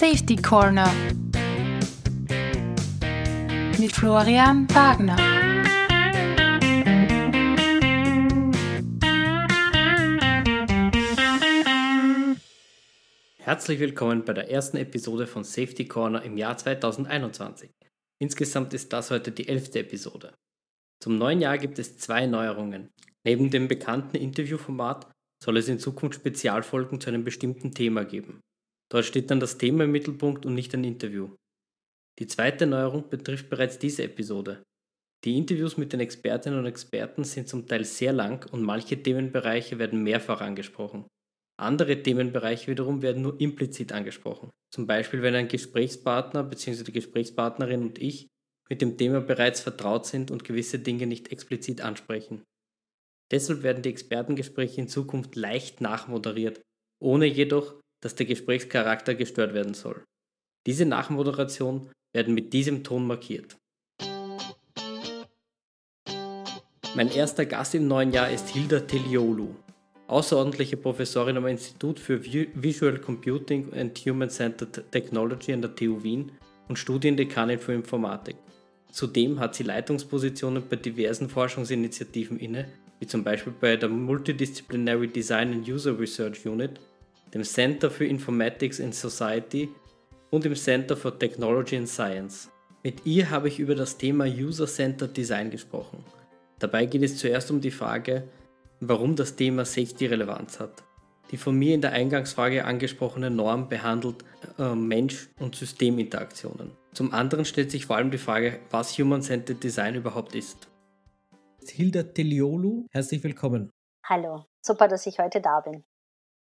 Safety Corner mit Florian Wagner. Herzlich willkommen bei der ersten Episode von Safety Corner im Jahr 2021. Insgesamt ist das heute die elfte Episode. Zum neuen Jahr gibt es zwei Neuerungen. Neben dem bekannten Interviewformat soll es in Zukunft Spezialfolgen zu einem bestimmten Thema geben. Dort steht dann das Thema im Mittelpunkt und nicht ein Interview. Die zweite Neuerung betrifft bereits diese Episode. Die Interviews mit den Expertinnen und Experten sind zum Teil sehr lang und manche Themenbereiche werden mehrfach angesprochen. Andere Themenbereiche wiederum werden nur implizit angesprochen. Zum Beispiel, wenn ein Gesprächspartner bzw. die Gesprächspartnerin und ich mit dem Thema bereits vertraut sind und gewisse Dinge nicht explizit ansprechen. Deshalb werden die Expertengespräche in Zukunft leicht nachmoderiert, ohne jedoch, dass der Gesprächscharakter gestört werden soll. Diese Nachmoderation werden mit diesem Ton markiert. Mein erster Gast im neuen Jahr ist Hilda Teliolu, außerordentliche Professorin am Institut für Visual Computing and Human-Centered Technology an der TU Wien und Studiendekanin für Informatik. Zudem hat sie Leitungspositionen bei diversen Forschungsinitiativen inne, wie zum Beispiel bei der Multidisciplinary Design and User Research Unit, dem Center for Informatics in Society und im Center for Technology and Science. Mit ihr habe ich über das Thema User-Centered Design gesprochen. Dabei geht es zuerst um die Frage, warum das Thema Safety Relevanz hat. Die von mir in der Eingangsfrage angesprochene Norm behandelt äh, Mensch- und Systeminteraktionen. Zum anderen stellt sich vor allem die Frage, was Human-Centered Design überhaupt ist. Hilda Teliolu, herzlich willkommen. Hallo, super, dass ich heute da bin.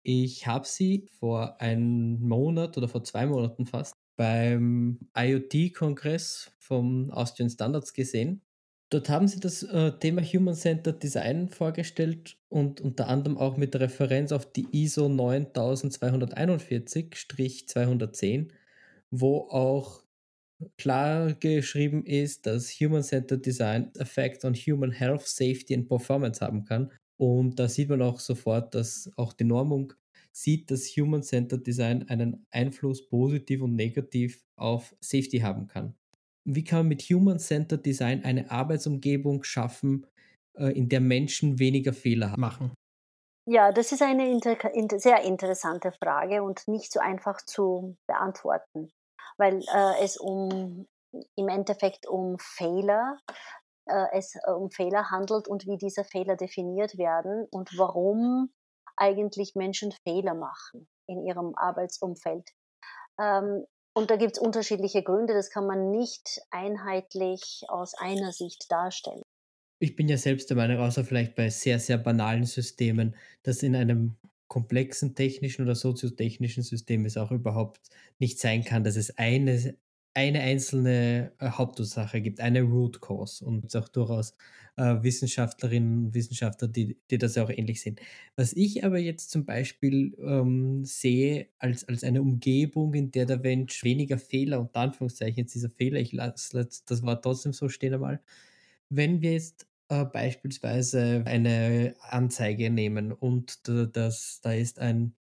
Ich habe Sie vor einem Monat oder vor zwei Monaten fast beim IoT-Kongress vom Austrian Standards gesehen. Dort haben Sie das äh, Thema Human-Centered Design vorgestellt und unter anderem auch mit Referenz auf die ISO 9241-210, wo auch klar geschrieben ist, dass Human-Centered Design Effects on Human Health, Safety and Performance haben kann. Und da sieht man auch sofort, dass auch die Normung sieht, dass Human-Centered Design einen Einfluss positiv und negativ auf Safety haben kann. Wie kann man mit Human-Centered Design eine Arbeitsumgebung schaffen, äh, in der Menschen weniger Fehler machen? Ja, das ist eine inter sehr interessante Frage und nicht so einfach zu beantworten weil äh, es um im Endeffekt um Fehler es äh, um Fehler handelt und wie diese Fehler definiert werden und warum eigentlich Menschen Fehler machen in ihrem Arbeitsumfeld. Ähm, und da gibt es unterschiedliche Gründe, das kann man nicht einheitlich aus einer Sicht darstellen. Ich bin ja selbst der Meinung, außer vielleicht bei sehr, sehr banalen Systemen, dass in einem komplexen technischen oder soziotechnischen System es auch überhaupt nicht sein kann, dass es eine, eine einzelne äh, Hauptursache gibt, eine Root Cause. Und es auch durchaus äh, Wissenschaftlerinnen und Wissenschaftler, die, die das ja auch ähnlich sehen. Was ich aber jetzt zum Beispiel ähm, sehe als, als eine Umgebung, in der der Mensch weniger Fehler, unter Anführungszeichen jetzt dieser Fehler, ich lasse das war trotzdem so stehen einmal, wenn wir jetzt äh, beispielsweise eine Anzeige nehmen und das, da ist ein,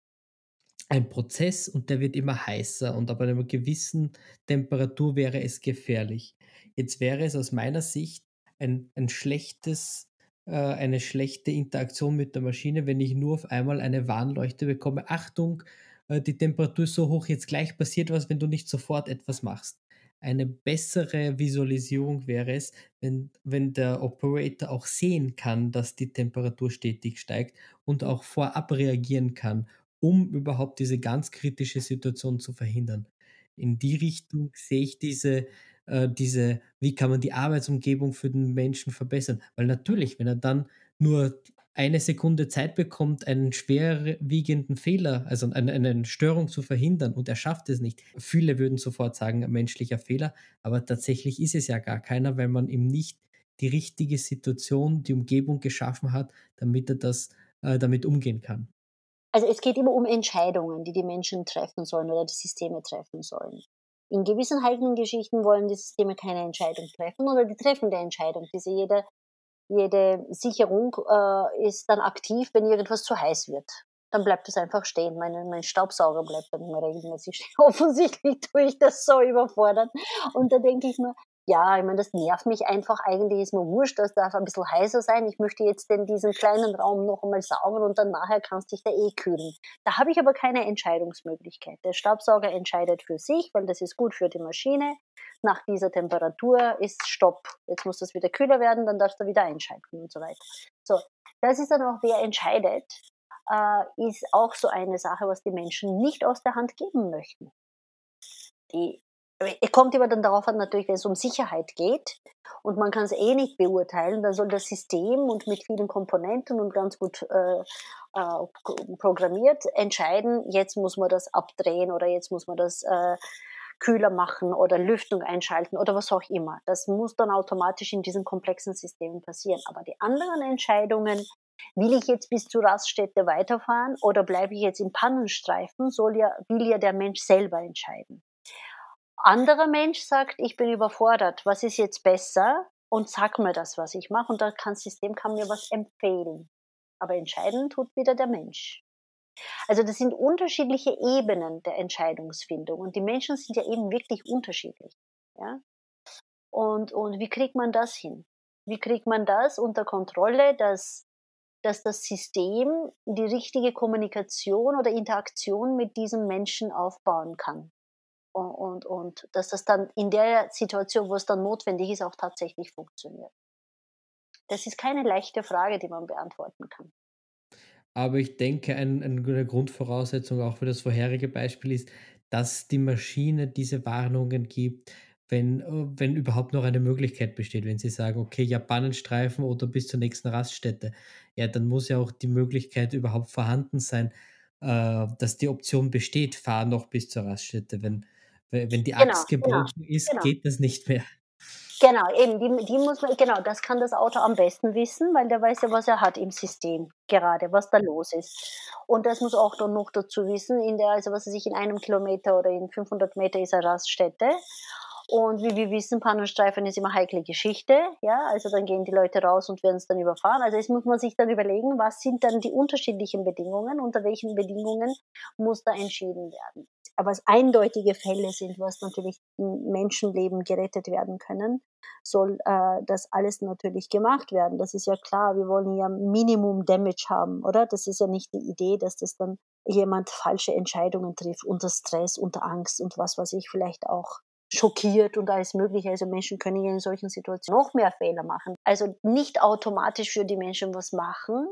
ein Prozess und der wird immer heißer und ab einer gewissen Temperatur wäre es gefährlich. Jetzt wäre es aus meiner Sicht ein, ein schlechtes, äh, eine schlechte Interaktion mit der Maschine, wenn ich nur auf einmal eine Warnleuchte bekomme. Achtung, äh, die Temperatur ist so hoch, jetzt gleich passiert was, wenn du nicht sofort etwas machst eine bessere Visualisierung wäre es, wenn, wenn der Operator auch sehen kann, dass die Temperatur stetig steigt und auch vorab reagieren kann, um überhaupt diese ganz kritische Situation zu verhindern. In die Richtung sehe ich diese, äh, diese, wie kann man die Arbeitsumgebung für den Menschen verbessern? Weil natürlich, wenn er dann nur eine Sekunde Zeit bekommt, einen schwerwiegenden Fehler, also eine, eine Störung zu verhindern und er schafft es nicht. Viele würden sofort sagen, menschlicher Fehler, aber tatsächlich ist es ja gar keiner, weil man ihm nicht die richtige Situation, die Umgebung geschaffen hat, damit er das äh, damit umgehen kann. Also es geht immer um Entscheidungen, die die Menschen treffen sollen oder die Systeme treffen sollen. In gewissen heiklen Geschichten wollen die Systeme keine Entscheidung treffen oder die treffen die Entscheidung, die sie jeder jede Sicherung äh, ist dann aktiv, wenn irgendwas zu heiß wird. dann bleibt es einfach stehen. Meine, mein Staubsauger bleibt dann immer regelmäßig stehen. Offensichtlich tue ich das so überfordern. Und da denke ich mir, ja, ich meine, das nervt mich einfach. Eigentlich ist mir wurscht, das darf ein bisschen heißer sein. Ich möchte jetzt in diesen kleinen Raum noch einmal saugen und dann nachher kannst du dich da eh kühlen. Da habe ich aber keine Entscheidungsmöglichkeit. Der Staubsauger entscheidet für sich, weil das ist gut für die Maschine. Nach dieser Temperatur ist Stopp. Jetzt muss das wieder kühler werden, dann darfst du wieder einschalten und so weiter. So, das ist dann auch, wer entscheidet, äh, ist auch so eine Sache, was die Menschen nicht aus der Hand geben möchten. Die kommt immer dann darauf an, natürlich, wenn es um Sicherheit geht und man kann es eh nicht beurteilen, dann soll das System und mit vielen Komponenten und ganz gut äh, äh, programmiert entscheiden, jetzt muss man das abdrehen oder jetzt muss man das äh, kühler machen oder Lüftung einschalten oder was auch immer. Das muss dann automatisch in diesen komplexen Systemen passieren. Aber die anderen Entscheidungen, will ich jetzt bis zur Raststätte weiterfahren oder bleibe ich jetzt im Pannenstreifen, soll ja, will ja der Mensch selber entscheiden anderer Mensch sagt, ich bin überfordert, was ist jetzt besser? Und sag mir das, was ich mache. Und dann kann das System kann mir was empfehlen. Aber entscheiden tut wieder der Mensch. Also das sind unterschiedliche Ebenen der Entscheidungsfindung. Und die Menschen sind ja eben wirklich unterschiedlich. Ja? Und, und wie kriegt man das hin? Wie kriegt man das unter Kontrolle, dass, dass das System die richtige Kommunikation oder Interaktion mit diesem Menschen aufbauen kann? Und, und, und dass das dann in der Situation, wo es dann notwendig ist, auch tatsächlich funktioniert. Das ist keine leichte Frage, die man beantworten kann. Aber ich denke, ein, eine Grundvoraussetzung auch für das vorherige Beispiel ist, dass die Maschine diese Warnungen gibt, wenn, wenn überhaupt noch eine Möglichkeit besteht. Wenn sie sagen, okay, Japanenstreifen oder bis zur nächsten Raststätte, ja, dann muss ja auch die Möglichkeit überhaupt vorhanden sein, äh, dass die Option besteht, fahr noch bis zur Raststätte. Wenn, wenn die genau, Axt genau, gebrochen genau, ist, genau. geht das nicht mehr. Genau, eben, die, die muss man, genau, das kann das Auto am besten wissen, weil der weiß ja, was er hat im System gerade, was da los ist. Und das muss auch dann noch dazu wissen, in der, also was er sich in einem Kilometer oder in 500 Meter ist eine Raststätte. Und wie wir wissen, Pannenstreifen ist immer heikle Geschichte, ja, also dann gehen die Leute raus und werden es dann überfahren. Also jetzt muss man sich dann überlegen, was sind dann die unterschiedlichen Bedingungen, unter welchen Bedingungen muss da entschieden werden aber es eindeutige Fälle sind, was natürlich Menschenleben gerettet werden können, soll äh, das alles natürlich gemacht werden. Das ist ja klar, wir wollen ja Minimum Damage haben, oder? Das ist ja nicht die Idee, dass das dann jemand falsche Entscheidungen trifft unter Stress, unter Angst und was weiß ich vielleicht auch schockiert und alles Mögliche. Also Menschen können ja in solchen Situationen noch mehr Fehler machen. Also nicht automatisch für die Menschen was machen,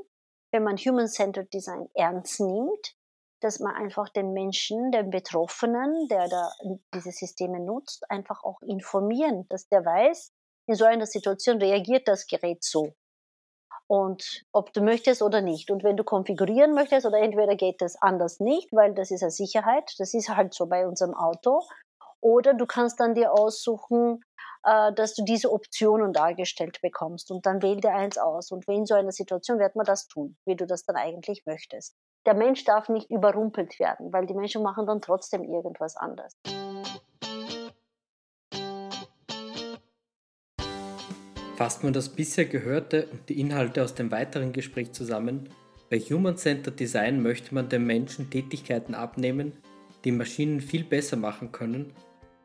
wenn man Human-Centered Design ernst nimmt, dass man einfach den Menschen, den Betroffenen, der da diese Systeme nutzt, einfach auch informieren, dass der weiß, in so einer Situation reagiert das Gerät so. Und ob du möchtest oder nicht. Und wenn du konfigurieren möchtest, oder entweder geht das anders nicht, weil das ist eine Sicherheit, das ist halt so bei unserem Auto. Oder du kannst dann dir aussuchen, äh, dass du diese Optionen dargestellt bekommst. Und dann wähl dir eins aus. Und in so einer Situation wird man das tun, wie du das dann eigentlich möchtest der Mensch darf nicht überrumpelt werden, weil die Menschen machen dann trotzdem irgendwas anders. Fasst man das bisher Gehörte und die Inhalte aus dem weiteren Gespräch zusammen, bei Human-Centered Design möchte man den Menschen Tätigkeiten abnehmen, die Maschinen viel besser machen können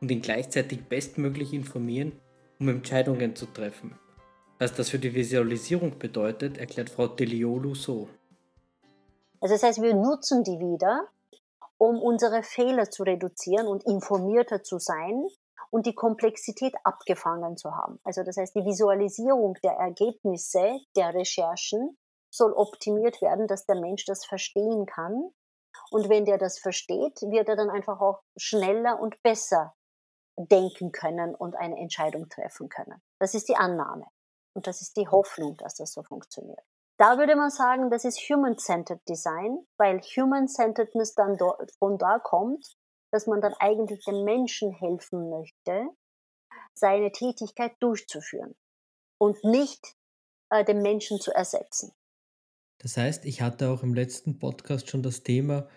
und ihn gleichzeitig bestmöglich informieren, um Entscheidungen zu treffen. Was das für die Visualisierung bedeutet, erklärt Frau Deliolu so. Also das heißt, wir nutzen die wieder, um unsere Fehler zu reduzieren und informierter zu sein und die Komplexität abgefangen zu haben. Also das heißt, die Visualisierung der Ergebnisse der Recherchen soll optimiert werden, dass der Mensch das verstehen kann. Und wenn der das versteht, wird er dann einfach auch schneller und besser denken können und eine Entscheidung treffen können. Das ist die Annahme. Und das ist die Hoffnung, dass das so funktioniert. Da würde man sagen, das ist Human-Centered Design, weil Human-Centeredness dann von da kommt, dass man dann eigentlich dem Menschen helfen möchte, seine Tätigkeit durchzuführen und nicht äh, den Menschen zu ersetzen. Das heißt, ich hatte auch im letzten Podcast schon das Thema,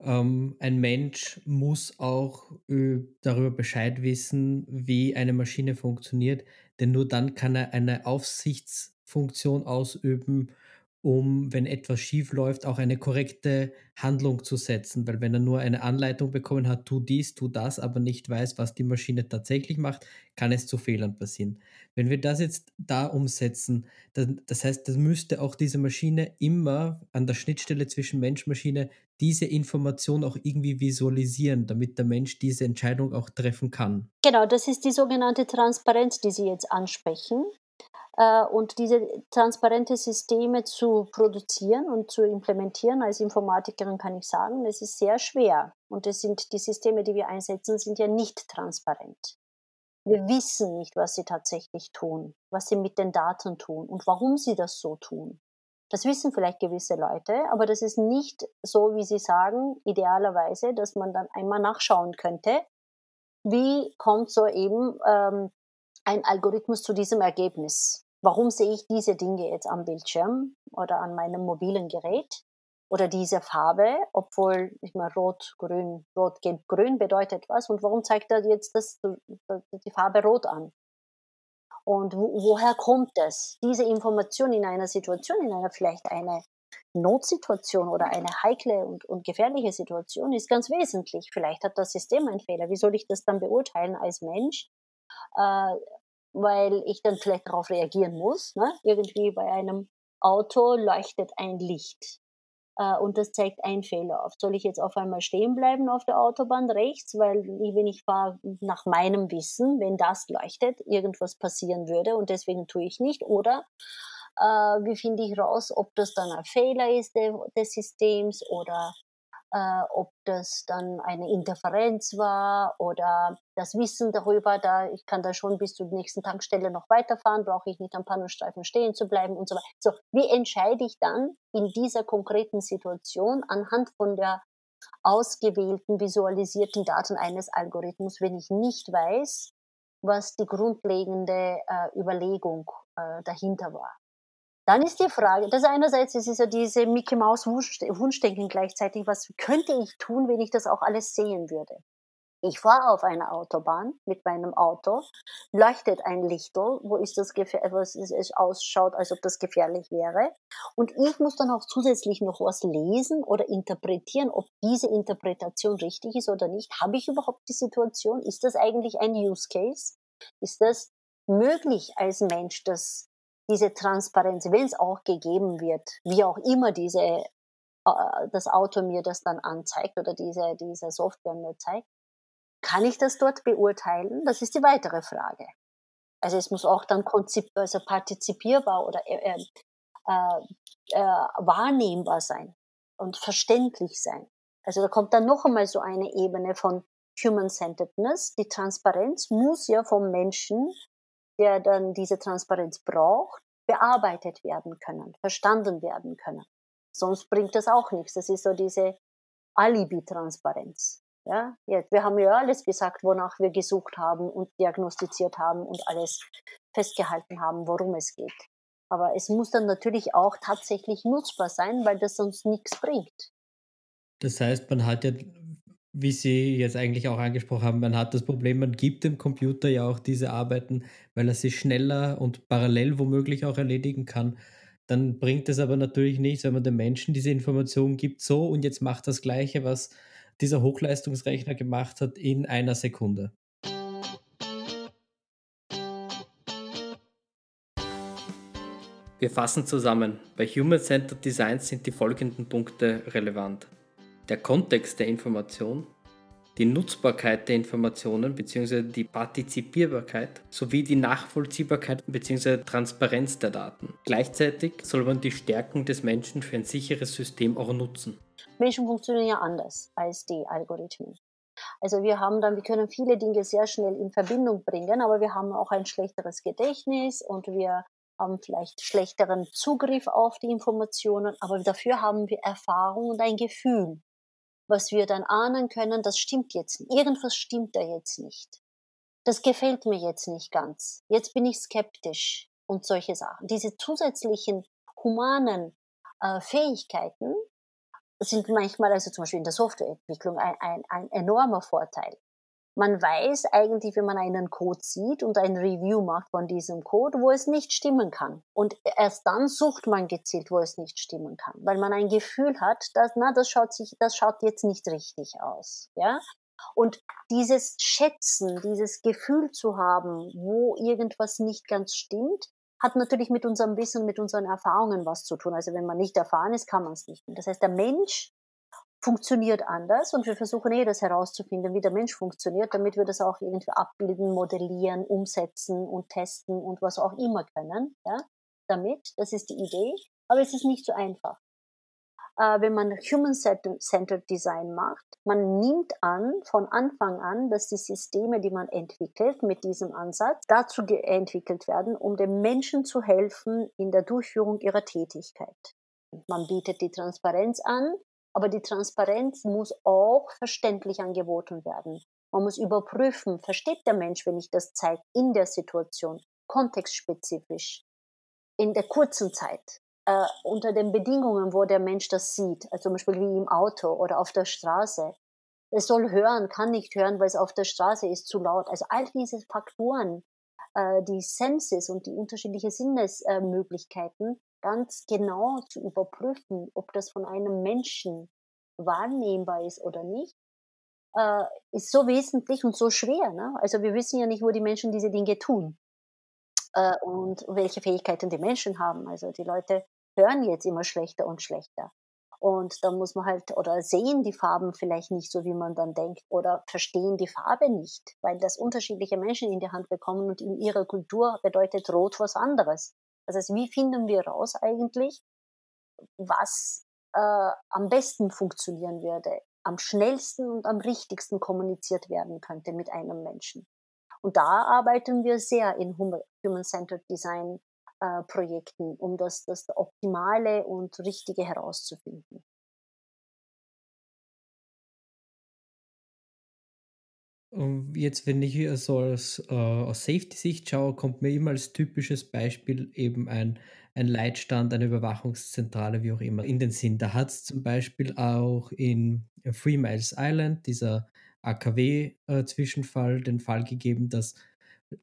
ähm, ein Mensch muss auch äh, darüber Bescheid wissen, wie eine Maschine funktioniert, denn nur dann kann er eine Aufsichtsfunktion ausüben um, wenn etwas schief läuft, auch eine korrekte Handlung zu setzen. Weil wenn er nur eine Anleitung bekommen hat, tu dies, tu das, aber nicht weiß, was die Maschine tatsächlich macht, kann es zu Fehlern passieren. Wenn wir das jetzt da umsetzen, dann, das heißt, das müsste auch diese Maschine immer an der Schnittstelle zwischen Mensch-Maschine diese Information auch irgendwie visualisieren, damit der Mensch diese Entscheidung auch treffen kann. Genau, das ist die sogenannte Transparenz, die Sie jetzt ansprechen. Äh, und diese transparente Systeme zu produzieren und zu implementieren. Als Informatikerin kann ich sagen, es ist sehr schwer. Und das sind die Systeme, die wir einsetzen, sind ja nicht transparent. Wir wissen nicht, was sie tatsächlich tun, was sie mit den Daten tun und warum sie das so tun. Das wissen vielleicht gewisse Leute, aber das ist nicht so, wie sie sagen, idealerweise, dass man dann einmal nachschauen könnte, wie kommt so eben ähm, ein Algorithmus zu diesem Ergebnis. Warum sehe ich diese Dinge jetzt am Bildschirm oder an meinem mobilen Gerät oder diese Farbe, obwohl ich mal rot, grün, rot, gelb, grün bedeutet was und warum zeigt er jetzt das, die Farbe rot an? Und wo, woher kommt es? Diese Information in einer Situation, in einer vielleicht eine Notsituation oder eine heikle und, und gefährliche Situation ist ganz wesentlich. Vielleicht hat das System einen Fehler. Wie soll ich das dann beurteilen als Mensch? Äh, weil ich dann vielleicht darauf reagieren muss. Ne? Irgendwie bei einem Auto leuchtet ein Licht äh, und das zeigt einen Fehler auf. Soll ich jetzt auf einmal stehen bleiben auf der Autobahn rechts, weil wenn ich fahre nach meinem Wissen, wenn das leuchtet, irgendwas passieren würde und deswegen tue ich nicht? Oder äh, wie finde ich raus, ob das dann ein Fehler ist de, des Systems oder äh, ob das dann eine Interferenz war oder das Wissen darüber, da ich kann da schon bis zur nächsten Tankstelle noch weiterfahren, brauche ich nicht am Pannenstreifen stehen zu bleiben und so weiter. So, wie entscheide ich dann in dieser konkreten Situation anhand von der ausgewählten, visualisierten Daten eines Algorithmus, wenn ich nicht weiß, was die grundlegende äh, Überlegung äh, dahinter war. Dann ist die Frage, das einerseits ist ja diese Mickey Maus Wunschdenken gleichzeitig, was könnte ich tun, wenn ich das auch alles sehen würde? Ich fahre auf einer Autobahn mit meinem Auto, leuchtet ein Lichtel, wo ist das was es ausschaut, als ob das gefährlich wäre. Und ich muss dann auch zusätzlich noch was lesen oder interpretieren, ob diese Interpretation richtig ist oder nicht. Habe ich überhaupt die Situation? Ist das eigentlich ein Use Case? Ist das möglich als Mensch, das diese Transparenz, wenn es auch gegeben wird, wie auch immer diese, äh, das Auto mir das dann anzeigt oder diese, diese Software mir zeigt, kann ich das dort beurteilen? Das ist die weitere Frage. Also es muss auch dann also partizipierbar oder äh, äh, äh, wahrnehmbar sein und verständlich sein. Also da kommt dann noch einmal so eine Ebene von Human-Centeredness. Die Transparenz muss ja vom Menschen der dann diese Transparenz braucht, bearbeitet werden können, verstanden werden können. Sonst bringt das auch nichts. Das ist so diese Alibi-Transparenz. Ja, jetzt, wir haben ja alles gesagt, wonach wir gesucht haben und diagnostiziert haben und alles festgehalten haben, worum es geht. Aber es muss dann natürlich auch tatsächlich nutzbar sein, weil das sonst nichts bringt. Das heißt, man hat ja wie Sie jetzt eigentlich auch angesprochen haben, man hat das Problem, man gibt dem Computer ja auch diese Arbeiten, weil er sie schneller und parallel womöglich auch erledigen kann. Dann bringt es aber natürlich nichts, wenn man dem Menschen diese Information gibt, so und jetzt macht das Gleiche, was dieser Hochleistungsrechner gemacht hat, in einer Sekunde. Wir fassen zusammen. Bei Human-Centered Design sind die folgenden Punkte relevant der Kontext der Information, die Nutzbarkeit der Informationen bzw. die Partizipierbarkeit sowie die Nachvollziehbarkeit bzw. Transparenz der Daten. Gleichzeitig soll man die Stärken des Menschen für ein sicheres System auch nutzen. Menschen funktionieren ja anders als die Algorithmen. Also wir haben dann, wir können viele Dinge sehr schnell in Verbindung bringen, aber wir haben auch ein schlechteres Gedächtnis und wir haben vielleicht schlechteren Zugriff auf die Informationen, aber dafür haben wir Erfahrung und ein Gefühl was wir dann ahnen können, das stimmt jetzt, irgendwas stimmt da jetzt nicht. Das gefällt mir jetzt nicht ganz. Jetzt bin ich skeptisch und solche Sachen. Diese zusätzlichen humanen äh, Fähigkeiten sind manchmal, also zum Beispiel in der Softwareentwicklung, ein, ein, ein enormer Vorteil. Man weiß eigentlich, wenn man einen Code sieht und ein Review macht von diesem Code, wo es nicht stimmen kann. Und erst dann sucht man gezielt, wo es nicht stimmen kann, weil man ein Gefühl hat, dass, na, das schaut sich, das schaut jetzt nicht richtig aus, ja. Und dieses Schätzen, dieses Gefühl zu haben, wo irgendwas nicht ganz stimmt, hat natürlich mit unserem Wissen, mit unseren Erfahrungen was zu tun. Also wenn man nicht erfahren ist, kann man es nicht. Das heißt, der Mensch funktioniert anders und wir versuchen eh das herauszufinden, wie der Mensch funktioniert, damit wir das auch irgendwie abbilden, modellieren, umsetzen und testen und was auch immer können, ja, damit. Das ist die Idee. Aber es ist nicht so einfach. Äh, wenn man Human-Centered Design macht, man nimmt an, von Anfang an, dass die Systeme, die man entwickelt mit diesem Ansatz, dazu entwickelt werden, um den Menschen zu helfen in der Durchführung ihrer Tätigkeit. Man bietet die Transparenz an, aber die Transparenz muss auch verständlich angeboten werden. Man muss überprüfen, versteht der Mensch, wenn ich das zeige, in der Situation, kontextspezifisch, in der kurzen Zeit, äh, unter den Bedingungen, wo der Mensch das sieht, also zum Beispiel wie im Auto oder auf der Straße. Es soll hören, kann nicht hören, weil es auf der Straße ist zu laut. Also all diese Faktoren, äh, die Senses und die unterschiedlichen Sinnesmöglichkeiten ganz genau zu überprüfen, ob das von einem Menschen wahrnehmbar ist oder nicht, äh, ist so wesentlich und so schwer. Ne? Also wir wissen ja nicht, wo die Menschen diese Dinge tun äh, und welche Fähigkeiten die Menschen haben. Also die Leute hören jetzt immer schlechter und schlechter. Und da muss man halt, oder sehen die Farben vielleicht nicht so, wie man dann denkt, oder verstehen die Farbe nicht, weil das unterschiedliche Menschen in die Hand bekommen und in ihrer Kultur bedeutet Rot was anderes. Das heißt, wie finden wir raus eigentlich, was äh, am besten funktionieren würde, am schnellsten und am richtigsten kommuniziert werden könnte mit einem Menschen. Und da arbeiten wir sehr in Human-Centered Design äh, Projekten, um das, das Optimale und Richtige herauszufinden. Jetzt, wenn ich so als, äh, aus Safety-Sicht schaue, kommt mir immer als typisches Beispiel eben ein, ein Leitstand, eine Überwachungszentrale, wie auch immer, in den Sinn. Da hat es zum Beispiel auch in Three Miles Island, dieser AKW-Zwischenfall, äh, den Fall gegeben, dass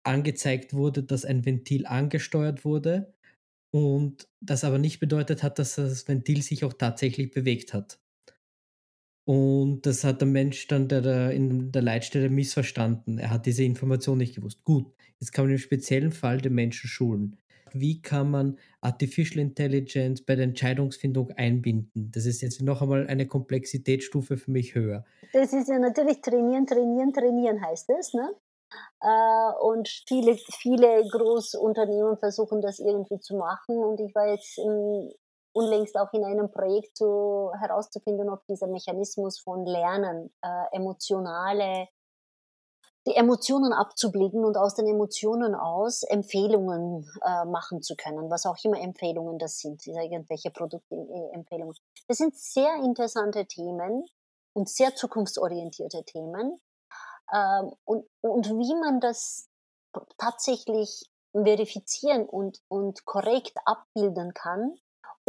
angezeigt wurde, dass ein Ventil angesteuert wurde und das aber nicht bedeutet hat, dass das Ventil sich auch tatsächlich bewegt hat. Und das hat der Mensch dann der, der in der Leitstelle missverstanden. Er hat diese Information nicht gewusst. Gut, jetzt kann man im speziellen Fall den Menschen schulen. Wie kann man Artificial Intelligence bei der Entscheidungsfindung einbinden? Das ist jetzt noch einmal eine Komplexitätsstufe für mich höher. Das ist ja natürlich trainieren, trainieren, trainieren heißt es. Ne? Äh, und viele, viele Großunternehmen versuchen das irgendwie zu machen. Und ich war jetzt im, unlängst auch in einem Projekt zu, herauszufinden, ob dieser Mechanismus von Lernen, äh, emotionale, die Emotionen abzubilden und aus den Emotionen aus Empfehlungen äh, machen zu können, was auch immer Empfehlungen das sind, irgendwelche Produktempfehlungen. Das sind sehr interessante Themen und sehr zukunftsorientierte Themen. Ähm, und, und wie man das tatsächlich verifizieren und, und korrekt abbilden kann,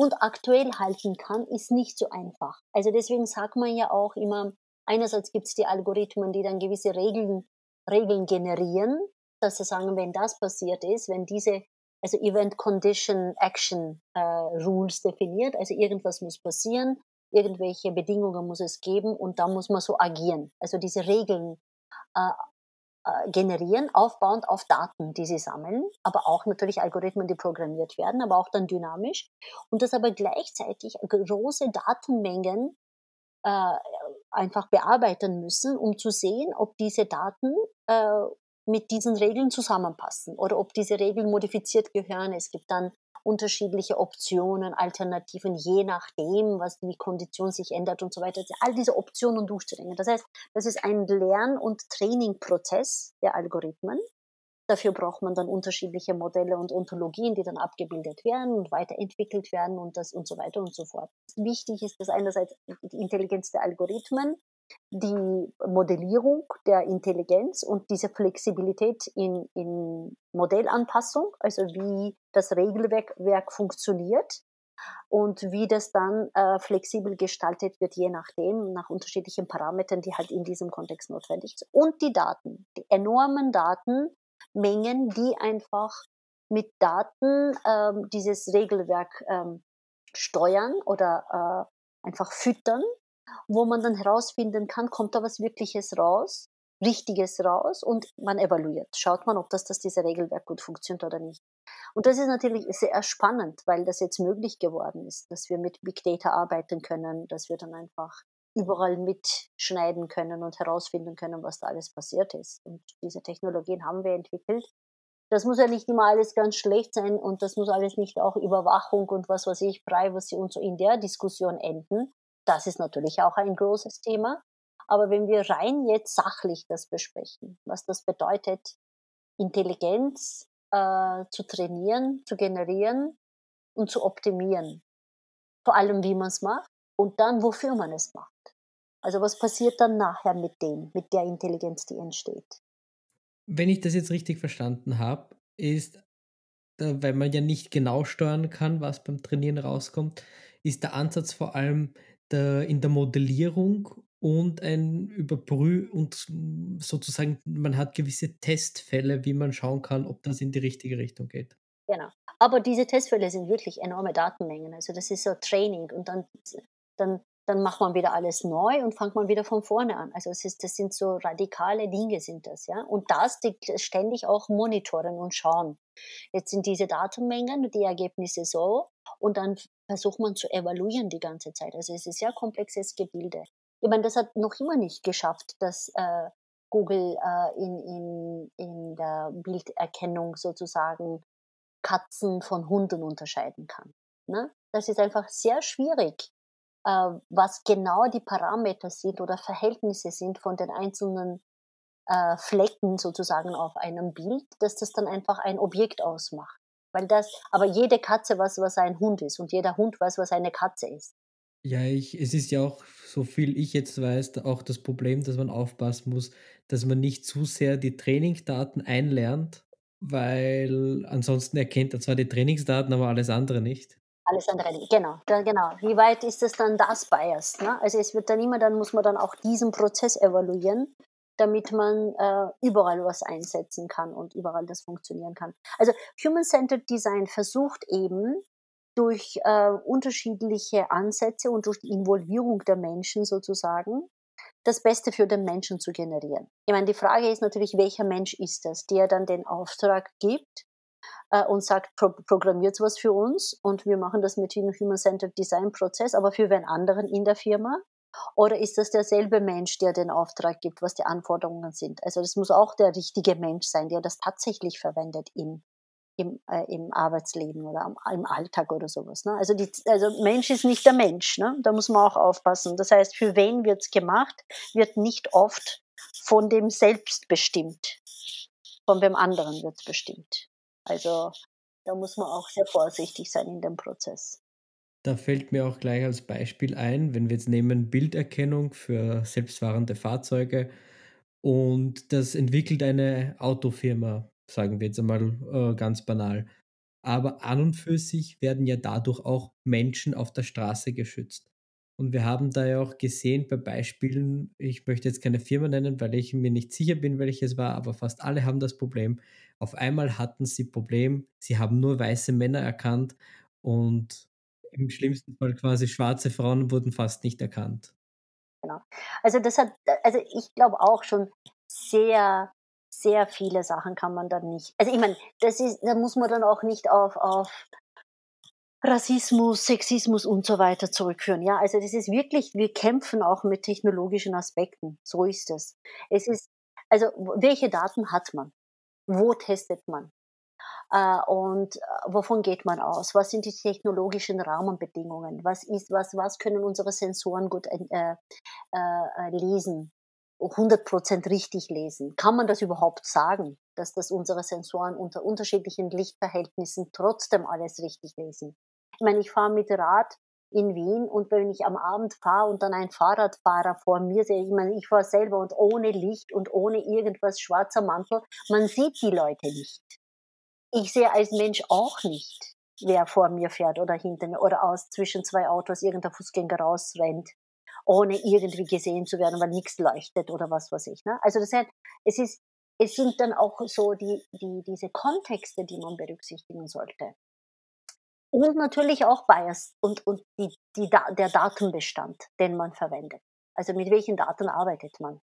und aktuell halten kann, ist nicht so einfach. Also deswegen sagt man ja auch immer, einerseits gibt es die Algorithmen, die dann gewisse Regeln, Regeln generieren, dass sie sagen, wenn das passiert ist, wenn diese, also Event Condition Action äh, Rules definiert, also irgendwas muss passieren, irgendwelche Bedingungen muss es geben und da muss man so agieren. Also diese Regeln äh, generieren, aufbauend auf Daten, die sie sammeln, aber auch natürlich Algorithmen, die programmiert werden, aber auch dann dynamisch. Und das aber gleichzeitig große Datenmengen äh, einfach bearbeiten müssen, um zu sehen, ob diese Daten äh, mit diesen Regeln zusammenpassen oder ob diese Regeln modifiziert gehören. Es gibt dann unterschiedliche Optionen, Alternativen, je nachdem, was die Kondition sich ändert und so weiter. All diese Optionen durchzudringen. Das heißt, das ist ein Lern- und Trainingprozess der Algorithmen. Dafür braucht man dann unterschiedliche Modelle und Ontologien, die dann abgebildet werden und weiterentwickelt werden und das und so weiter und so fort. Wichtig ist, dass einerseits die Intelligenz der Algorithmen die Modellierung der Intelligenz und diese Flexibilität in, in Modellanpassung, also wie das Regelwerk funktioniert, und wie das dann äh, flexibel gestaltet wird, je nachdem, nach unterschiedlichen Parametern, die halt in diesem Kontext notwendig sind. Und die Daten, die enormen Datenmengen, die einfach mit Daten ähm, dieses Regelwerk ähm, steuern oder äh, einfach füttern, wo man dann herausfinden kann, kommt da was Wirkliches raus, Richtiges raus und man evaluiert. Schaut man, ob das, das diese Regelwerk gut funktioniert oder nicht. Und das ist natürlich sehr spannend, weil das jetzt möglich geworden ist, dass wir mit Big Data arbeiten können, dass wir dann einfach überall mitschneiden können und herausfinden können, was da alles passiert ist. Und diese Technologien haben wir entwickelt. Das muss ja nicht immer alles ganz schlecht sein und das muss alles nicht auch Überwachung und was weiß ich, Privacy und so in der Diskussion enden. Das ist natürlich auch ein großes Thema. Aber wenn wir rein jetzt sachlich das besprechen, was das bedeutet, Intelligenz äh, zu trainieren, zu generieren und zu optimieren. Vor allem, wie man es macht und dann, wofür man es macht. Also was passiert dann nachher mit dem, mit der Intelligenz, die entsteht? Wenn ich das jetzt richtig verstanden habe, ist, weil man ja nicht genau steuern kann, was beim Trainieren rauskommt, ist der Ansatz vor allem der, in der Modellierung und ein Überprü und sozusagen, man hat gewisse Testfälle, wie man schauen kann, ob das in die richtige Richtung geht. Genau. Aber diese Testfälle sind wirklich enorme Datenmengen. Also das ist so Training und dann, dann, dann macht man wieder alles neu und fängt man wieder von vorne an. Also es ist, das sind so radikale Dinge sind das, ja. Und das ständig auch monitoren und schauen. Jetzt sind diese Datenmengen, die Ergebnisse so und dann versucht man zu evaluieren die ganze Zeit. Also es ist sehr komplexes Gebilde. Ich meine, das hat noch immer nicht geschafft, dass äh, Google äh, in, in, in der Bilderkennung sozusagen Katzen von Hunden unterscheiden kann. Ne? Das ist einfach sehr schwierig, äh, was genau die Parameter sind oder Verhältnisse sind von den einzelnen äh, Flecken sozusagen auf einem Bild, dass das dann einfach ein Objekt ausmacht. Weil das, aber jede Katze weiß, was ein Hund ist und jeder Hund weiß, was eine Katze ist. Ja, ich, es ist ja auch, so viel ich jetzt weiß, auch das Problem, dass man aufpassen muss, dass man nicht zu sehr die Trainingsdaten einlernt, weil ansonsten erkennt er zwar die Trainingsdaten, aber alles andere nicht. Alles andere nicht, genau, genau. Wie weit ist es dann das biased? Ne? Also es wird dann immer, dann muss man dann auch diesen Prozess evaluieren, damit man äh, überall was einsetzen kann und überall das funktionieren kann. Also Human-Centered Design versucht eben, durch äh, unterschiedliche Ansätze und durch die Involvierung der Menschen sozusagen das Beste für den Menschen zu generieren. Ich meine, die Frage ist natürlich, welcher Mensch ist das, der dann den Auftrag gibt äh, und sagt, pro programmiert was für uns und wir machen das mit dem Human-Centered Design Prozess, aber für wen anderen in der Firma? Oder ist das derselbe Mensch, der den Auftrag gibt, was die Anforderungen sind? Also das muss auch der richtige Mensch sein, der das tatsächlich verwendet in im, äh, im Arbeitsleben oder am, im Alltag oder sowas. Ne? Also, die, also Mensch ist nicht der Mensch, ne? da muss man auch aufpassen. Das heißt, für wen wird es gemacht, wird nicht oft von dem selbst bestimmt. Von dem anderen wird es bestimmt. Also da muss man auch sehr vorsichtig sein in dem Prozess. Da fällt mir auch gleich als Beispiel ein, wenn wir jetzt nehmen Bilderkennung für selbstfahrende Fahrzeuge und das entwickelt eine Autofirma sagen wir jetzt einmal äh, ganz banal. Aber an und für sich werden ja dadurch auch Menschen auf der Straße geschützt. Und wir haben da ja auch gesehen bei Beispielen, ich möchte jetzt keine Firma nennen, weil ich mir nicht sicher bin, welches war, aber fast alle haben das Problem. Auf einmal hatten sie Problem, sie haben nur weiße Männer erkannt und im schlimmsten Fall quasi schwarze Frauen wurden fast nicht erkannt. Genau. Also das hat, also ich glaube auch schon sehr sehr viele Sachen kann man dann nicht. Also ich meine, das ist, da muss man dann auch nicht auf, auf Rassismus, Sexismus und so weiter zurückführen. Ja, also das ist wirklich, wir kämpfen auch mit technologischen Aspekten. So ist es. Es ist, also welche Daten hat man? Wo testet man? Äh, und äh, wovon geht man aus? Was sind die technologischen Rahmenbedingungen? Was ist, was, was können unsere Sensoren gut äh, äh, äh lesen? 100% richtig lesen. Kann man das überhaupt sagen, dass das unsere Sensoren unter unterschiedlichen Lichtverhältnissen trotzdem alles richtig lesen? Ich meine, ich fahre mit Rad in Wien und wenn ich am Abend fahre und dann ein Fahrradfahrer vor mir sehe, ich meine, ich fahre selber und ohne Licht und ohne irgendwas schwarzer Mantel, man sieht die Leute nicht. Ich sehe als Mensch auch nicht. wer vor mir fährt oder hinter mir oder aus zwischen zwei Autos irgendein Fußgänger rausrennt, ohne irgendwie gesehen zu werden, weil nichts leuchtet oder was weiß ich. Ne? Also das heißt, es ist, es sind dann auch so die, die, diese Kontexte, die man berücksichtigen sollte. Und natürlich auch Bias und, und die, die, der Datenbestand, den man verwendet. Also mit welchen Daten arbeitet man?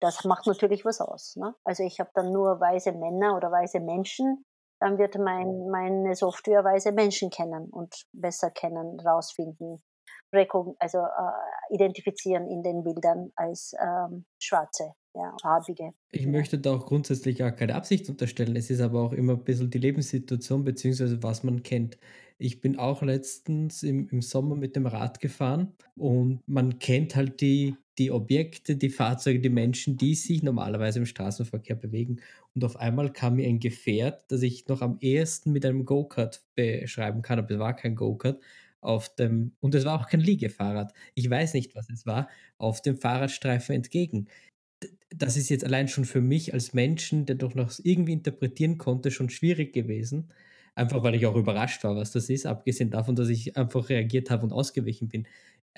Das macht natürlich was aus. Ne? Also ich habe dann nur weise Männer oder weise Menschen, dann wird mein, meine Software weise Menschen kennen und besser kennen, rausfinden, also äh, identifizieren in den Bildern als ähm, schwarze, ja, farbige. Ich möchte da auch grundsätzlich auch keine Absicht unterstellen. Es ist aber auch immer ein bisschen die Lebenssituation beziehungsweise was man kennt. Ich bin auch letztens im, im Sommer mit dem Rad gefahren und man kennt halt die, die Objekte, die Fahrzeuge, die Menschen, die sich normalerweise im Straßenverkehr bewegen. Und auf einmal kam mir ein Gefährt, das ich noch am ehesten mit einem Go-Kart beschreiben kann, aber es war kein Go-Kart, auf dem, und es war auch kein Liegefahrrad, ich weiß nicht, was es war, auf dem Fahrradstreifen entgegen. Das ist jetzt allein schon für mich als Menschen, der doch noch irgendwie interpretieren konnte, schon schwierig gewesen. Einfach weil ich auch überrascht war, was das ist, abgesehen davon, dass ich einfach reagiert habe und ausgewichen bin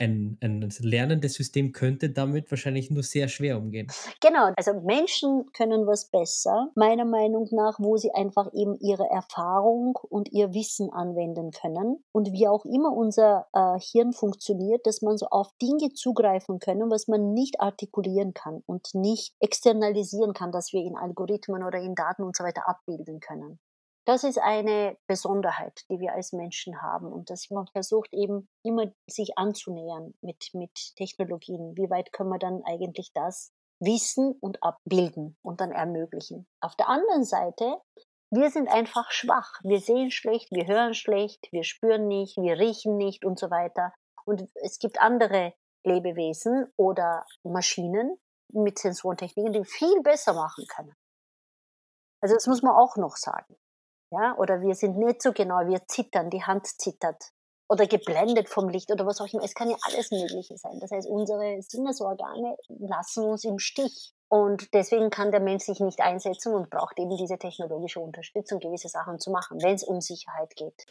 ein, ein lernendes System könnte damit wahrscheinlich nur sehr schwer umgehen. Genau, also Menschen können was besser, meiner Meinung nach, wo sie einfach eben ihre Erfahrung und ihr Wissen anwenden können. Und wie auch immer unser äh, Hirn funktioniert, dass man so auf Dinge zugreifen können, was man nicht artikulieren kann und nicht externalisieren kann, dass wir in Algorithmen oder in Daten und so weiter abbilden können. Das ist eine Besonderheit, die wir als Menschen haben und dass man versucht eben immer sich anzunähern mit, mit Technologien. Wie weit können wir dann eigentlich das wissen und abbilden und dann ermöglichen? Auf der anderen Seite, wir sind einfach schwach. Wir sehen schlecht, wir hören schlecht, wir spüren nicht, wir riechen nicht und so weiter. Und es gibt andere Lebewesen oder Maschinen mit Sensorentechniken, die viel besser machen können. Also das muss man auch noch sagen. Ja, oder wir sind nicht so genau, wir zittern, die Hand zittert. Oder geblendet vom Licht oder was auch immer. Es kann ja alles Mögliche sein. Das heißt, unsere Sinnesorgane lassen uns im Stich. Und deswegen kann der Mensch sich nicht einsetzen und braucht eben diese technologische Unterstützung, gewisse Sachen zu machen, wenn es um Sicherheit geht.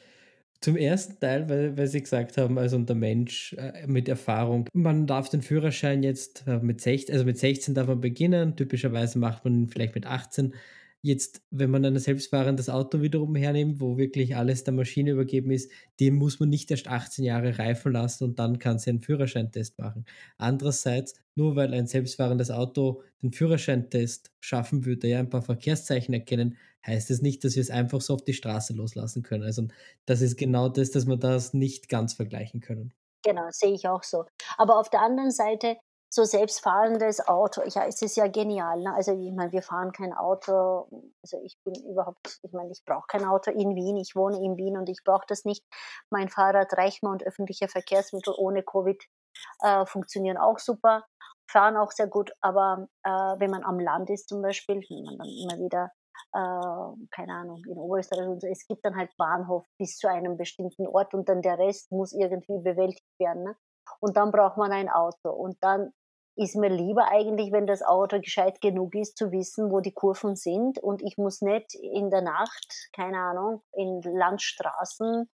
Zum ersten Teil, weil, weil Sie gesagt haben, also der Mensch äh, mit Erfahrung. Man darf den Führerschein jetzt äh, mit 16, also mit 16 darf man beginnen. Typischerweise macht man ihn vielleicht mit 18. Jetzt, wenn man ein selbstfahrendes Auto wiederum hernimmt, wo wirklich alles der Maschine übergeben ist, dem muss man nicht erst 18 Jahre reifen lassen und dann kann sie einen Führerscheintest machen. Andererseits, nur weil ein selbstfahrendes Auto den Führerscheintest schaffen würde, ja ein paar Verkehrszeichen erkennen, heißt es nicht, dass wir es einfach so auf die Straße loslassen können. Also das ist genau das, dass wir das nicht ganz vergleichen können. Genau, sehe ich auch so. Aber auf der anderen Seite so selbstfahrendes Auto, ja, es ist ja genial. Ne? Also ich meine, wir fahren kein Auto, also ich bin überhaupt, ich meine, ich brauche kein Auto in Wien, ich wohne in Wien und ich brauche das nicht. Mein Fahrrad reicht mir und öffentliche Verkehrsmittel ohne Covid äh, funktionieren auch super, fahren auch sehr gut, aber äh, wenn man am Land ist zum Beispiel, wenn man dann immer wieder äh, keine Ahnung, in Oberösterreich und so, es gibt dann halt Bahnhof bis zu einem bestimmten Ort und dann der Rest muss irgendwie bewältigt werden. Ne? Und dann braucht man ein Auto. Und dann ist mir lieber eigentlich, wenn das Auto gescheit genug ist, zu wissen, wo die Kurven sind und ich muss nicht in der Nacht, keine Ahnung, in Landstraßen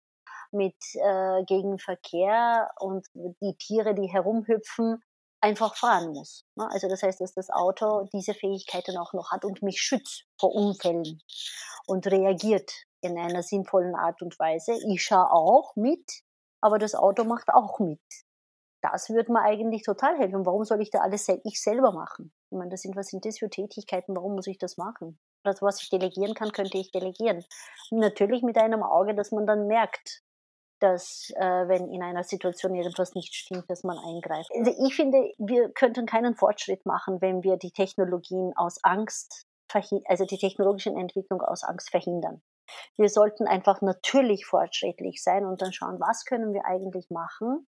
mit äh, Gegenverkehr und die Tiere, die herumhüpfen, einfach fahren muss. Ne? Also das heißt, dass das Auto diese Fähigkeiten auch noch hat und mich schützt vor Unfällen und reagiert in einer sinnvollen Art und Weise. Ich schaue auch mit, aber das Auto macht auch mit das würde mir eigentlich total helfen. Warum soll ich da alles ich selber machen? Ich meine, das sind, was sind das für Tätigkeiten? Warum muss ich das machen? Das, was ich delegieren kann, könnte ich delegieren. Natürlich mit einem Auge, dass man dann merkt, dass äh, wenn in einer Situation irgendwas nicht stimmt, dass man eingreift. Also ich finde, wir könnten keinen Fortschritt machen, wenn wir die Technologien aus Angst, also die technologische Entwicklung aus Angst verhindern. Wir sollten einfach natürlich fortschrittlich sein und dann schauen, was können wir eigentlich machen,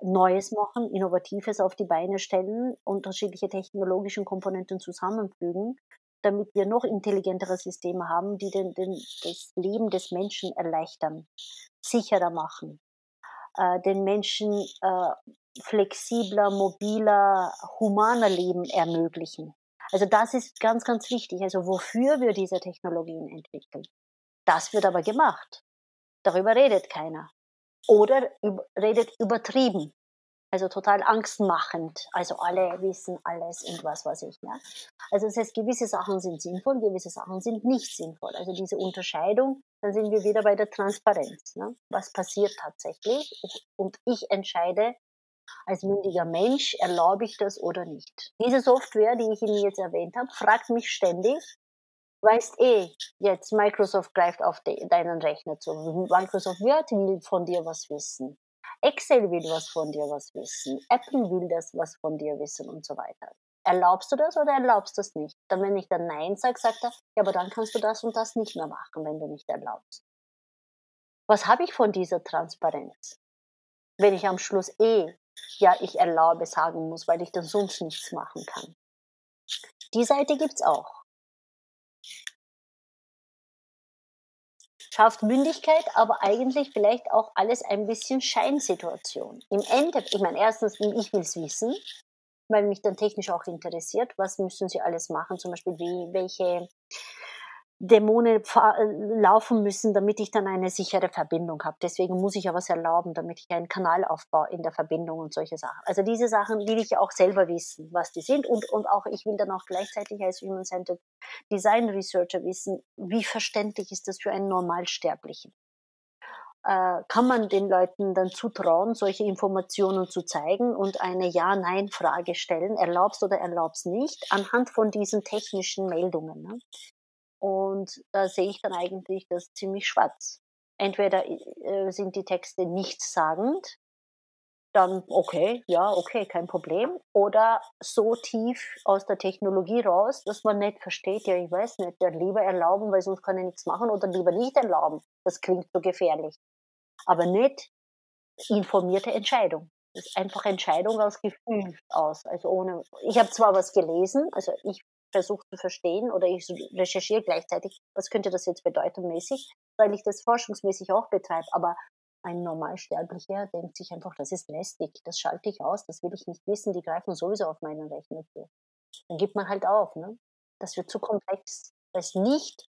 Neues machen, Innovatives auf die Beine stellen, unterschiedliche technologische Komponenten zusammenfügen, damit wir noch intelligentere Systeme haben, die den, den, das Leben des Menschen erleichtern, sicherer machen, äh, den Menschen äh, flexibler, mobiler, humaner Leben ermöglichen. Also das ist ganz, ganz wichtig. Also wofür wir diese Technologien entwickeln. Das wird aber gemacht. Darüber redet keiner. Oder redet übertrieben. Also total angstmachend. Also alle wissen alles und was weiß ich. Ja? Also das heißt, gewisse Sachen sind sinnvoll, gewisse Sachen sind nicht sinnvoll. Also diese Unterscheidung, dann sind wir wieder bei der Transparenz. Ne? Was passiert tatsächlich? Und ich entscheide als mündiger Mensch, erlaube ich das oder nicht. Diese Software, die ich Ihnen jetzt erwähnt habe, fragt mich ständig, weißt eh, jetzt Microsoft greift auf de, deinen Rechner zu. Microsoft Word will von dir was wissen. Excel will was von dir was wissen. Apple will das was von dir wissen und so weiter. Erlaubst du das oder erlaubst du das nicht? Dann, wenn ich dann Nein sage, sagt er, ja, aber dann kannst du das und das nicht mehr machen, wenn du nicht erlaubst. Was habe ich von dieser Transparenz? Wenn ich am Schluss eh, ja, ich erlaube sagen muss, weil ich dann sonst nichts machen kann. Die Seite gibt's auch. Schafft Mündigkeit, aber eigentlich vielleicht auch alles ein bisschen Scheinsituation. Im Endeffekt, ich meine, erstens, ich will es wissen, weil mich dann technisch auch interessiert, was müssen sie alles machen, zum Beispiel wie, welche Dämonen laufen müssen, damit ich dann eine sichere Verbindung habe. Deswegen muss ich ja was erlauben, damit ich einen Kanal aufbaue in der Verbindung und solche Sachen. Also diese Sachen will ich auch selber wissen, was die sind und, und auch ich will dann auch gleichzeitig als Human-Centered Design Researcher wissen, wie verständlich ist das für einen Normalsterblichen. Äh, kann man den Leuten dann zutrauen, solche Informationen zu zeigen und eine Ja-Nein-Frage stellen, erlaubst oder erlaubst nicht, anhand von diesen technischen Meldungen. Und da sehe ich dann eigentlich das ziemlich schwarz. Entweder äh, sind die Texte nichtssagend, dann okay, ja, okay, kein Problem. Oder so tief aus der Technologie raus, dass man nicht versteht, ja, ich weiß nicht, ja, lieber erlauben, weil sonst kann ich nichts machen, oder lieber nicht erlauben. Das klingt so gefährlich. Aber nicht informierte Entscheidung. Das ist einfach Entscheidung aus Gefühl aus. Also ohne, ich habe zwar was gelesen, also ich versuche zu verstehen oder ich recherchiere gleichzeitig, was könnte das jetzt bedeuten weil ich das forschungsmäßig auch betreibe. Aber ein Normalsterblicher denkt sich einfach, das ist lästig, das schalte ich aus, das will ich nicht wissen, die greifen sowieso auf meinen Rechner zu. Dann gibt man halt auf. Ne? Das wird zu komplex, weil es nicht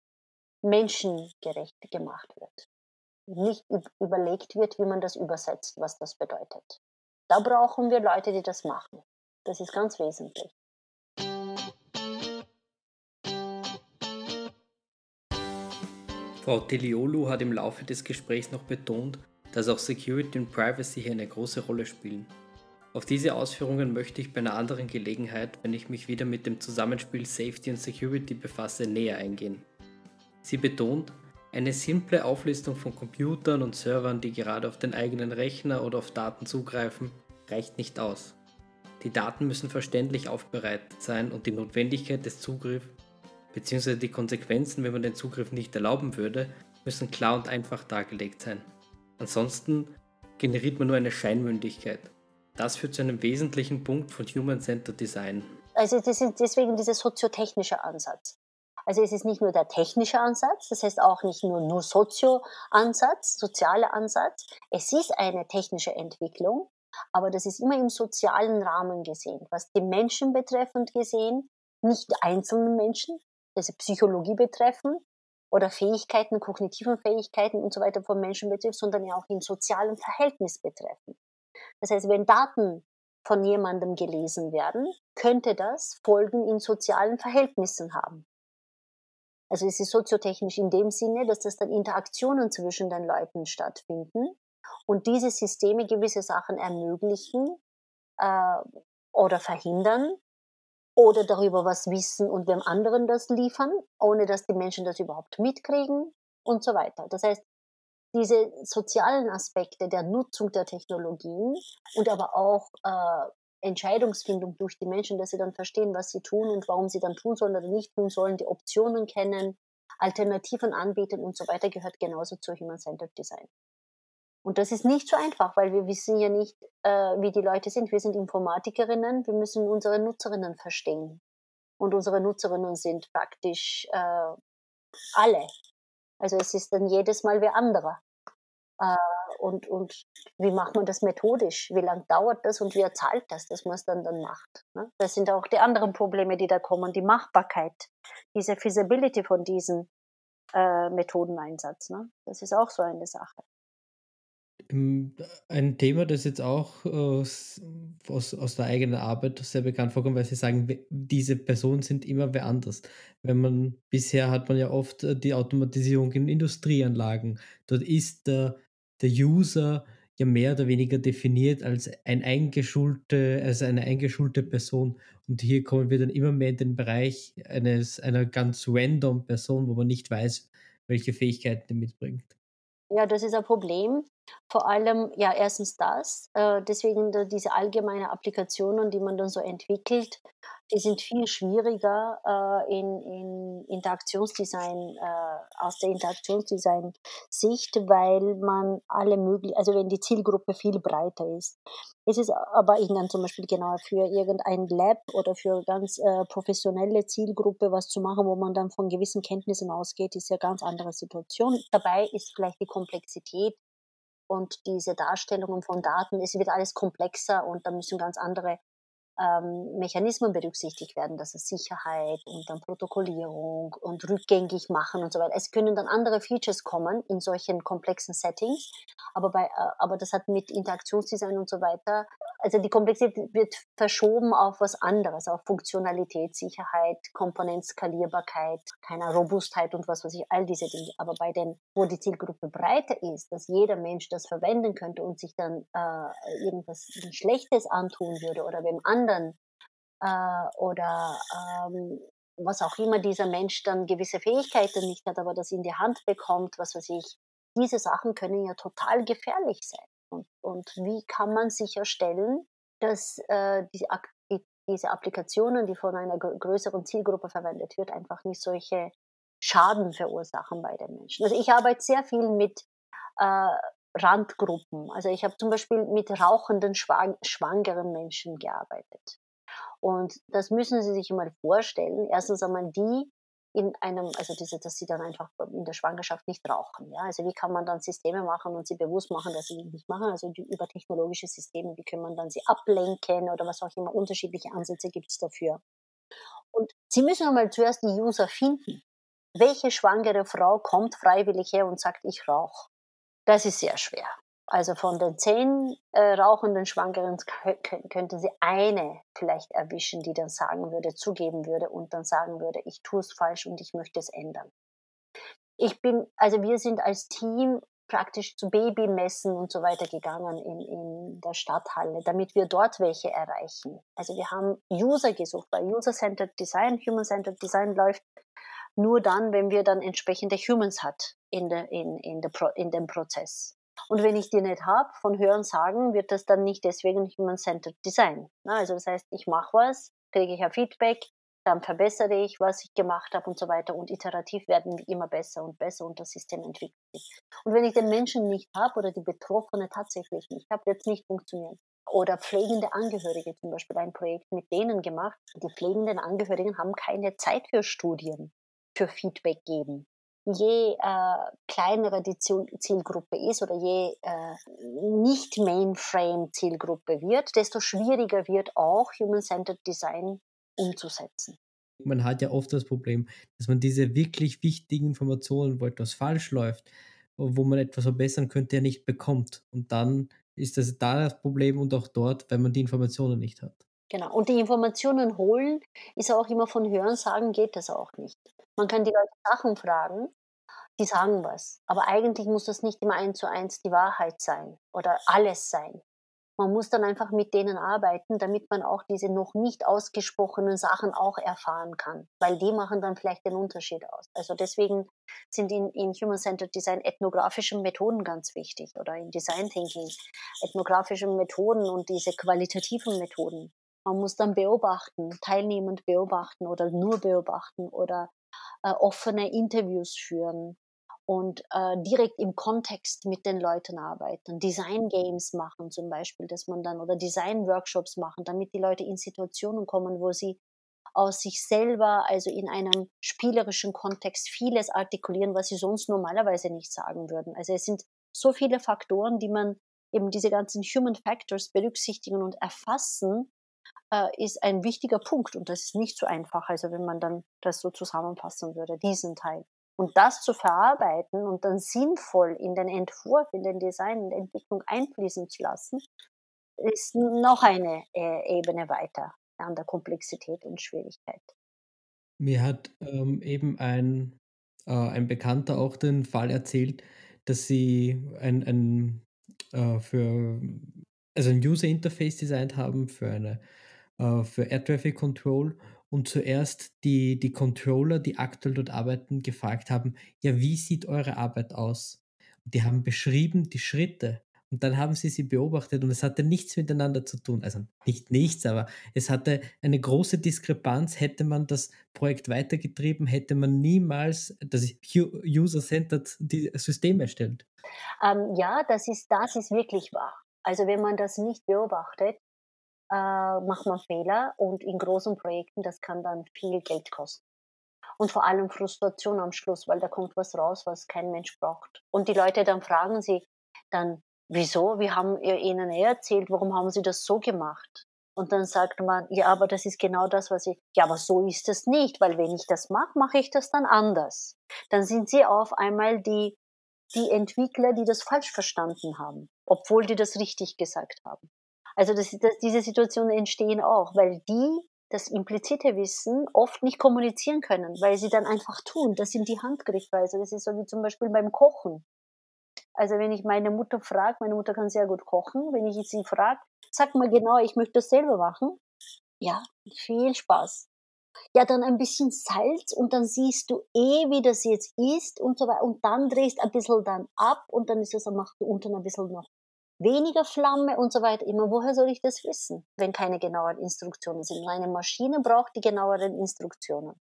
menschengerecht gemacht wird. Nicht überlegt wird, wie man das übersetzt, was das bedeutet. Da brauchen wir Leute, die das machen. Das ist ganz wesentlich. Frau Teliolu hat im Laufe des Gesprächs noch betont, dass auch Security und Privacy hier eine große Rolle spielen. Auf diese Ausführungen möchte ich bei einer anderen Gelegenheit, wenn ich mich wieder mit dem Zusammenspiel Safety und Security befasse, näher eingehen. Sie betont, eine simple Auflistung von Computern und Servern, die gerade auf den eigenen Rechner oder auf Daten zugreifen, reicht nicht aus. Die Daten müssen verständlich aufbereitet sein und die Notwendigkeit des Zugriffs bzw. die Konsequenzen, wenn man den Zugriff nicht erlauben würde, müssen klar und einfach dargelegt sein. Ansonsten generiert man nur eine Scheinmündigkeit. Das führt zu einem wesentlichen Punkt von Human-Centered Design. Also das ist deswegen dieser soziotechnische Ansatz. Also es ist nicht nur der technische Ansatz, das heißt auch nicht nur nur Sozio-Ansatz, sozialer Ansatz. Es ist eine technische Entwicklung, aber das ist immer im sozialen Rahmen gesehen, was die Menschen betreffend gesehen, nicht einzelnen Menschen, also Psychologie betreffen oder Fähigkeiten, kognitiven Fähigkeiten und so weiter von Menschen betrifft, sondern ja auch im sozialen Verhältnis betreffen. Das heißt, wenn Daten von jemandem gelesen werden, könnte das Folgen in sozialen Verhältnissen haben. Also es ist soziotechnisch in dem Sinne, dass das dann Interaktionen zwischen den Leuten stattfinden und diese Systeme gewisse Sachen ermöglichen äh, oder verhindern, oder darüber was wissen und dem anderen das liefern, ohne dass die Menschen das überhaupt mitkriegen und so weiter. Das heißt, diese sozialen Aspekte der Nutzung der Technologien und aber auch äh, Entscheidungsfindung durch die Menschen, dass sie dann verstehen, was sie tun und warum sie dann tun sollen oder nicht tun sollen, die Optionen kennen, Alternativen anbieten und so weiter, gehört genauso zu Human-Centered Design. Und das ist nicht so einfach, weil wir wissen ja nicht, äh, wie die Leute sind. Wir sind Informatikerinnen, wir müssen unsere Nutzerinnen verstehen. Und unsere Nutzerinnen sind praktisch äh, alle. Also es ist dann jedes Mal wer anderer. Äh, und, und wie macht man das methodisch? Wie lange dauert das und wer zahlt das, dass man es dann, dann macht? Ne? Das sind auch die anderen Probleme, die da kommen. Die Machbarkeit, diese Feasibility von diesen äh, Methodeneinsatz. Ne? Das ist auch so eine Sache. Ein Thema, das jetzt auch aus, aus, aus der eigenen Arbeit sehr bekannt vorkommt, weil Sie sagen, diese Personen sind immer wer anders. Wenn man bisher hat man ja oft äh, die Automatisierung in Industrieanlagen. Dort ist der, der User ja mehr oder weniger definiert als ein eingeschulte, als eine eingeschulte Person. Und hier kommen wir dann immer mehr in den Bereich eines einer ganz random Person, wo man nicht weiß, welche Fähigkeiten die mitbringt. Ja, das ist ein Problem. Vor allem, ja, erstens das, äh, deswegen diese allgemeine Applikationen, die man dann so entwickelt, die sind viel schwieriger äh, in, in Interaktionsdesign, äh, aus der Interaktionsdesign-Sicht, weil man alle möglichen, also wenn die Zielgruppe viel breiter ist. Es ist aber dann zum Beispiel genau für irgendein Lab oder für ganz äh, professionelle Zielgruppe was zu machen, wo man dann von gewissen Kenntnissen ausgeht, ist ja ganz andere Situation. Dabei ist vielleicht die Komplexität und diese Darstellungen von Daten, es wird alles komplexer und da müssen ganz andere ähm, Mechanismen berücksichtigt werden, das ist Sicherheit und dann Protokollierung und rückgängig machen und so weiter. Es können dann andere Features kommen in solchen komplexen Settings, aber, bei, äh, aber das hat mit Interaktionsdesign und so weiter, also die Komplexität wird verschoben auf was anderes, auf Funktionalität, Sicherheit, Komponentskalierbarkeit, keine Robustheit und was weiß ich, all diese Dinge. Aber bei den, wo die Zielgruppe breiter ist, dass jeder Mensch das verwenden könnte und sich dann äh, irgendwas Schlechtes antun würde oder wem anderen anderen äh, oder ähm, was auch immer dieser Mensch dann gewisse Fähigkeiten nicht hat, aber das in die Hand bekommt, was weiß ich. Diese Sachen können ja total gefährlich sein. Und, und wie kann man sicherstellen, dass äh, die, die, diese Applikationen, die von einer größeren Zielgruppe verwendet wird, einfach nicht solche Schaden verursachen bei den Menschen. Also ich arbeite sehr viel mit äh, Randgruppen. Also ich habe zum Beispiel mit rauchenden, schwangeren Menschen gearbeitet. Und das müssen Sie sich mal vorstellen. Erstens einmal die in einem, also diese, dass sie dann einfach in der Schwangerschaft nicht rauchen. Ja? Also wie kann man dann Systeme machen und sie bewusst machen, dass sie nicht machen? Also die, über technologische Systeme, wie kann man dann sie ablenken oder was auch immer, unterschiedliche Ansätze gibt es dafür. Und Sie müssen einmal zuerst die User finden. Welche schwangere Frau kommt freiwillig her und sagt, ich rauche? Das ist sehr schwer. Also von den zehn äh, rauchenden Schwangeren könnte sie eine vielleicht erwischen, die dann sagen würde, zugeben würde und dann sagen würde, ich tue es falsch und ich möchte es ändern. Ich bin, also wir sind als Team praktisch zu Babymessen und so weiter gegangen in, in der Stadthalle, damit wir dort welche erreichen. Also wir haben User gesucht, weil User-Centered Design, Human-Centered Design läuft nur dann, wenn wir dann entsprechende Humans hat in, der, in, in, der Pro, in dem Prozess. Und wenn ich die nicht habe, von Hören sagen, wird das dann nicht deswegen Human-Centered Design. Also das heißt, ich mache was, kriege ich ein Feedback, dann verbessere ich, was ich gemacht habe und so weiter. Und iterativ werden wir immer besser und besser und das System entwickelt sich. Und wenn ich den Menschen nicht habe oder die Betroffene tatsächlich nicht habe, wird es nicht funktionieren. Oder pflegende Angehörige zum Beispiel ein Projekt mit denen gemacht. Die pflegenden Angehörigen haben keine Zeit für Studien für Feedback geben. Je äh, kleinere die Zielgruppe ist oder je äh, nicht Mainframe-Zielgruppe wird, desto schwieriger wird auch Human-Centered Design umzusetzen. Man hat ja oft das Problem, dass man diese wirklich wichtigen Informationen, wo etwas falsch läuft, wo man etwas verbessern könnte, ja nicht bekommt. Und dann ist das da das Problem und auch dort, wenn man die Informationen nicht hat. Genau. Und die Informationen holen ist auch immer von Hörensagen geht das auch nicht. Man kann die Leute Sachen fragen, die sagen was. Aber eigentlich muss das nicht immer eins zu eins die Wahrheit sein oder alles sein. Man muss dann einfach mit denen arbeiten, damit man auch diese noch nicht ausgesprochenen Sachen auch erfahren kann, weil die machen dann vielleicht den Unterschied aus. Also deswegen sind in, in Human-Centered Design ethnografische Methoden ganz wichtig oder in Design Thinking ethnografische Methoden und diese qualitativen Methoden. Man muss dann beobachten, teilnehmend beobachten oder nur beobachten oder äh, offene Interviews führen und äh, direkt im Kontext mit den Leuten arbeiten, Design Games machen zum Beispiel, dass man dann oder Design Workshops machen, damit die Leute in Situationen kommen, wo sie aus sich selber, also in einem spielerischen Kontext, vieles artikulieren, was sie sonst normalerweise nicht sagen würden. Also es sind so viele Faktoren, die man eben diese ganzen Human Factors berücksichtigen und erfassen, äh, ist ein wichtiger Punkt und das ist nicht so einfach, also wenn man dann das so zusammenfassen würde, diesen Teil. Und das zu verarbeiten und dann sinnvoll in den Entwurf, in den Design, in die Entwicklung einfließen zu lassen, ist noch eine äh, Ebene weiter an der Komplexität und Schwierigkeit. Mir hat ähm, eben ein, äh, ein Bekannter auch den Fall erzählt, dass sie ein, ein äh, für also ein User Interface designt haben für eine äh, für Air Traffic Control und zuerst die, die Controller, die aktuell dort arbeiten, gefragt haben, ja, wie sieht eure Arbeit aus? Und die haben beschrieben die Schritte und dann haben sie sie beobachtet und es hatte nichts miteinander zu tun. Also nicht nichts, aber es hatte eine große Diskrepanz. Hätte man das Projekt weitergetrieben, hätte man niemals das User-Centered System erstellt. Ähm, ja, das ist, das ist wirklich wahr. Also wenn man das nicht beobachtet, äh, macht man Fehler und in großen Projekten, das kann dann viel Geld kosten. Und vor allem Frustration am Schluss, weil da kommt was raus, was kein Mensch braucht. Und die Leute dann fragen sie dann, wieso? Wir haben ihnen eh erzählt, warum haben sie das so gemacht? Und dann sagt man, ja, aber das ist genau das, was ich, ja, aber so ist es nicht, weil wenn ich das mache, mache ich das dann anders. Dann sind sie auf einmal die, die Entwickler, die das falsch verstanden haben, obwohl die das richtig gesagt haben. Also das, das, diese Situationen entstehen auch, weil die das implizite Wissen oft nicht kommunizieren können, weil sie dann einfach tun. Das sind die Handgriffe. Also das ist so wie zum Beispiel beim Kochen. Also wenn ich meine Mutter frage, meine Mutter kann sehr gut kochen, wenn ich sie frage, sag mal genau, ich möchte das selber machen. Ja, viel Spaß. Ja, dann ein bisschen Salz und dann siehst du eh, wie das jetzt ist und so weiter. Und dann drehst ein bisschen dann ab und dann ist es, dann machst du unten ein bisschen noch weniger Flamme und so weiter. Immer, woher soll ich das wissen, wenn keine genaueren Instruktionen sind? Eine Maschine braucht die genaueren Instruktionen.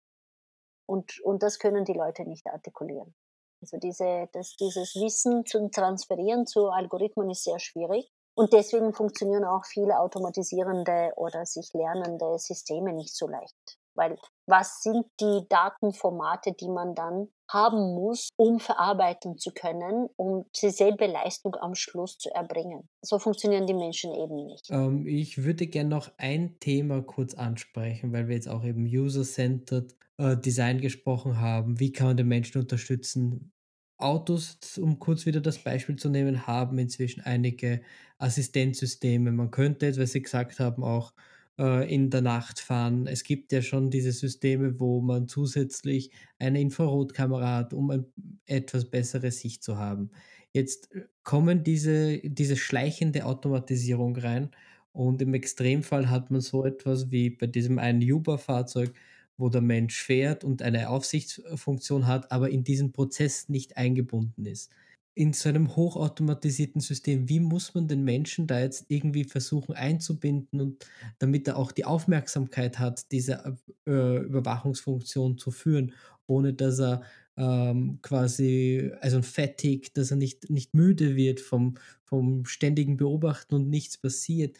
Und, und das können die Leute nicht artikulieren. Also diese, das, dieses Wissen zu transferieren zu Algorithmen ist sehr schwierig. Und deswegen funktionieren auch viele automatisierende oder sich lernende Systeme nicht so leicht. Weil was sind die Datenformate, die man dann haben muss, um verarbeiten zu können, um dieselbe Leistung am Schluss zu erbringen. So funktionieren die Menschen eben nicht. Ähm, ich würde gerne noch ein Thema kurz ansprechen, weil wir jetzt auch eben User-Centered äh, Design gesprochen haben. Wie kann man den Menschen unterstützen? Autos, um kurz wieder das Beispiel zu nehmen, haben inzwischen einige Assistenzsysteme. Man könnte jetzt, weil Sie gesagt haben, auch äh, in der Nacht fahren. Es gibt ja schon diese Systeme, wo man zusätzlich eine Infrarotkamera hat, um ein etwas bessere Sicht zu haben. Jetzt äh, kommen diese, diese schleichende Automatisierung rein und im Extremfall hat man so etwas wie bei diesem einen Uber-Fahrzeug, wo der Mensch fährt und eine Aufsichtsfunktion hat, aber in diesen Prozess nicht eingebunden ist in so einem hochautomatisierten System, wie muss man den Menschen da jetzt irgendwie versuchen einzubinden und damit er auch die Aufmerksamkeit hat, diese äh, Überwachungsfunktion zu führen, ohne dass er ähm, quasi, also fettig, dass er nicht, nicht müde wird vom, vom ständigen Beobachten und nichts passiert,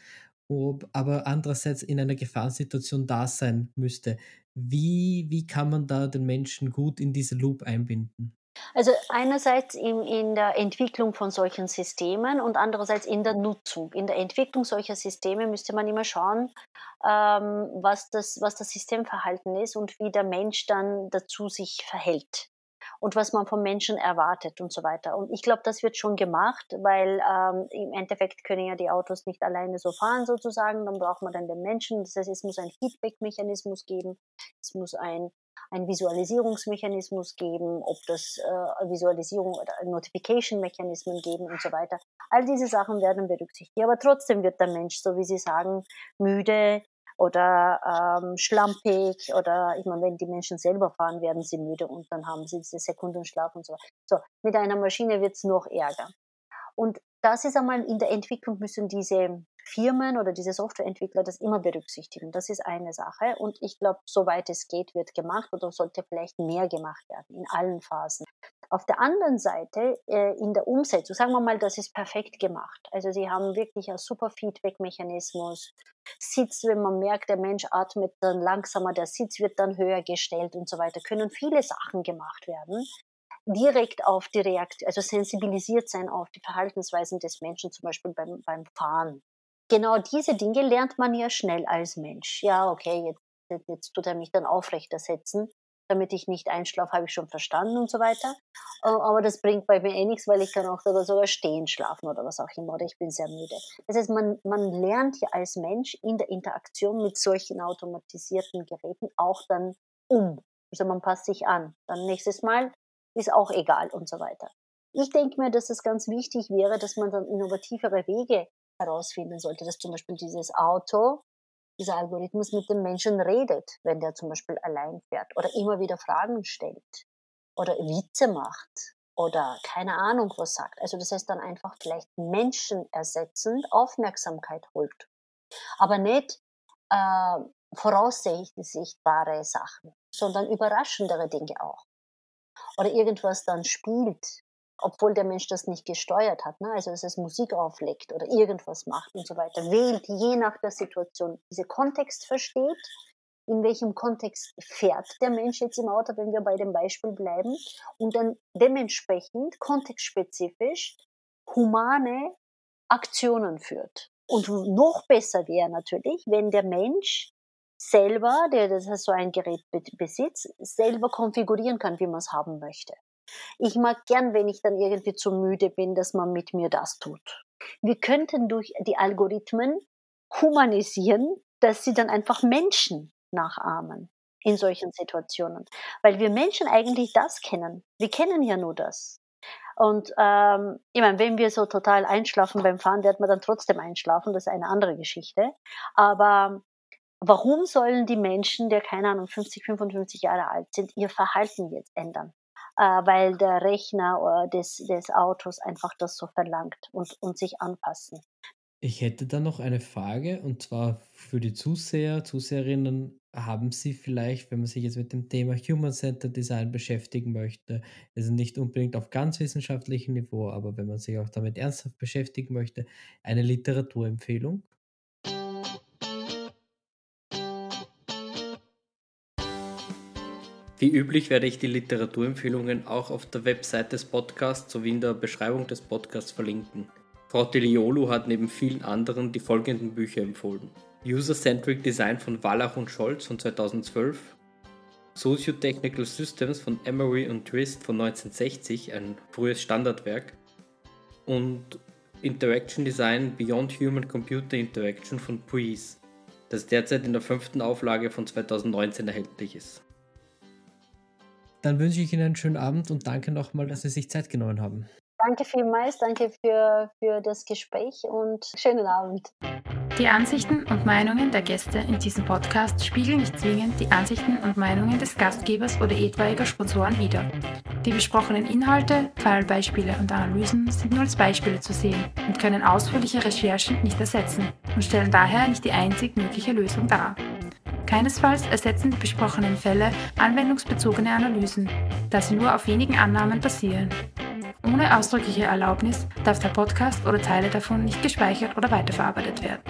ob, aber andererseits in einer Gefahrensituation da sein müsste. Wie, wie kann man da den Menschen gut in diese Loop einbinden? Also einerseits in, in der Entwicklung von solchen Systemen und andererseits in der Nutzung. In der Entwicklung solcher Systeme müsste man immer schauen, ähm, was, das, was das Systemverhalten ist und wie der Mensch dann dazu sich verhält und was man vom Menschen erwartet und so weiter. Und ich glaube, das wird schon gemacht, weil ähm, im Endeffekt können ja die Autos nicht alleine so fahren sozusagen. Dann braucht man dann den Menschen. Das heißt, es muss ein Feedback-Mechanismus geben. Es muss ein einen Visualisierungsmechanismus geben, ob das äh, Visualisierung oder Notification-Mechanismen geben und so weiter. All diese Sachen werden berücksichtigt. Aber trotzdem wird der Mensch, so wie Sie sagen, müde oder ähm, schlampig oder ich meine, wenn die Menschen selber fahren, werden sie müde und dann haben sie diese Sekundenschlaf und so. So, mit einer Maschine wird es noch ärger. Und das ist einmal in der Entwicklung müssen diese Firmen oder diese Softwareentwickler das immer berücksichtigen. Das ist eine Sache. Und ich glaube, soweit es geht, wird gemacht oder sollte vielleicht mehr gemacht werden in allen Phasen. Auf der anderen Seite, äh, in der Umsetzung, sagen wir mal, das ist perfekt gemacht. Also sie haben wirklich einen super Feedback-Mechanismus. Sitz, wenn man merkt, der Mensch atmet dann langsamer, der Sitz wird dann höher gestellt und so weiter, können viele Sachen gemacht werden direkt auf die Reaktion, also sensibilisiert sein auf die Verhaltensweisen des Menschen, zum Beispiel beim, beim Fahren genau diese Dinge lernt man ja schnell als Mensch. Ja, okay, jetzt, jetzt tut er mich dann aufrechter setzen, damit ich nicht einschlafe, habe ich schon verstanden und so weiter. Aber das bringt bei mir eh nichts, weil ich kann auch sogar stehen schlafen oder was auch immer, oder ich bin sehr müde. Das heißt, man, man lernt ja als Mensch in der Interaktion mit solchen automatisierten Geräten auch dann um. Also man passt sich an. Dann nächstes Mal ist auch egal und so weiter. Ich denke mir, dass es ganz wichtig wäre, dass man dann innovativere Wege herausfinden sollte, dass zum Beispiel dieses Auto, dieser Algorithmus mit dem Menschen redet, wenn der zum Beispiel allein fährt oder immer wieder Fragen stellt oder Witze macht oder keine Ahnung was sagt. Also das heißt dann einfach vielleicht Menschen ersetzend Aufmerksamkeit holt. Aber nicht äh, voraussichtbare Sachen, sondern überraschendere Dinge auch. Oder irgendwas dann spielt, obwohl der Mensch das nicht gesteuert hat. Ne? Also dass es Musik auflegt oder irgendwas macht und so weiter. Wählt je nach der Situation. Diese Kontext versteht, in welchem Kontext fährt der Mensch jetzt im Auto, wenn wir bei dem Beispiel bleiben, und dann dementsprechend kontextspezifisch humane Aktionen führt. Und noch besser wäre natürlich, wenn der Mensch selber, der das so ein Gerät besitzt, selber konfigurieren kann, wie man es haben möchte. Ich mag gern, wenn ich dann irgendwie zu müde bin, dass man mit mir das tut. Wir könnten durch die Algorithmen humanisieren, dass sie dann einfach Menschen nachahmen in solchen Situationen. Weil wir Menschen eigentlich das kennen. Wir kennen ja nur das. Und ähm, ich meine, wenn wir so total einschlafen beim Fahren, wird man dann trotzdem einschlafen, das ist eine andere Geschichte. Aber warum sollen die Menschen, der keine Ahnung 50, 55 Jahre alt sind, ihr Verhalten jetzt ändern? Äh, weil der Rechner des, des Autos einfach das so verlangt und, und sich anpassen. Ich hätte da noch eine Frage und zwar für die Zuseher, Zuseherinnen, haben Sie vielleicht, wenn man sich jetzt mit dem Thema Human-Centered Design beschäftigen möchte, also nicht unbedingt auf ganz wissenschaftlichem Niveau, aber wenn man sich auch damit ernsthaft beschäftigen möchte, eine Literaturempfehlung? Wie üblich werde ich die Literaturempfehlungen auch auf der Website des Podcasts sowie in der Beschreibung des Podcasts verlinken. Frau Teliolu hat neben vielen anderen die folgenden Bücher empfohlen. User-Centric Design von Wallach und Scholz von 2012, Socio-Technical Systems von Emery und Twist von 1960, ein frühes Standardwerk, und Interaction Design Beyond Human Computer Interaction von Breeze, das derzeit in der fünften Auflage von 2019 erhältlich ist. Dann wünsche ich Ihnen einen schönen Abend und danke nochmal, dass Sie sich Zeit genommen haben. Danke vielmals, danke für, für das Gespräch und schönen Abend. Die Ansichten und Meinungen der Gäste in diesem Podcast spiegeln nicht zwingend die Ansichten und Meinungen des Gastgebers oder etwaiger Sponsoren wider. Die besprochenen Inhalte, Fallbeispiele und Analysen sind nur als Beispiele zu sehen und können ausführliche Recherchen nicht ersetzen und stellen daher nicht die einzig mögliche Lösung dar. Keinesfalls ersetzen die besprochenen Fälle anwendungsbezogene Analysen, da sie nur auf wenigen Annahmen basieren. Ohne ausdrückliche Erlaubnis darf der Podcast oder Teile davon nicht gespeichert oder weiterverarbeitet werden.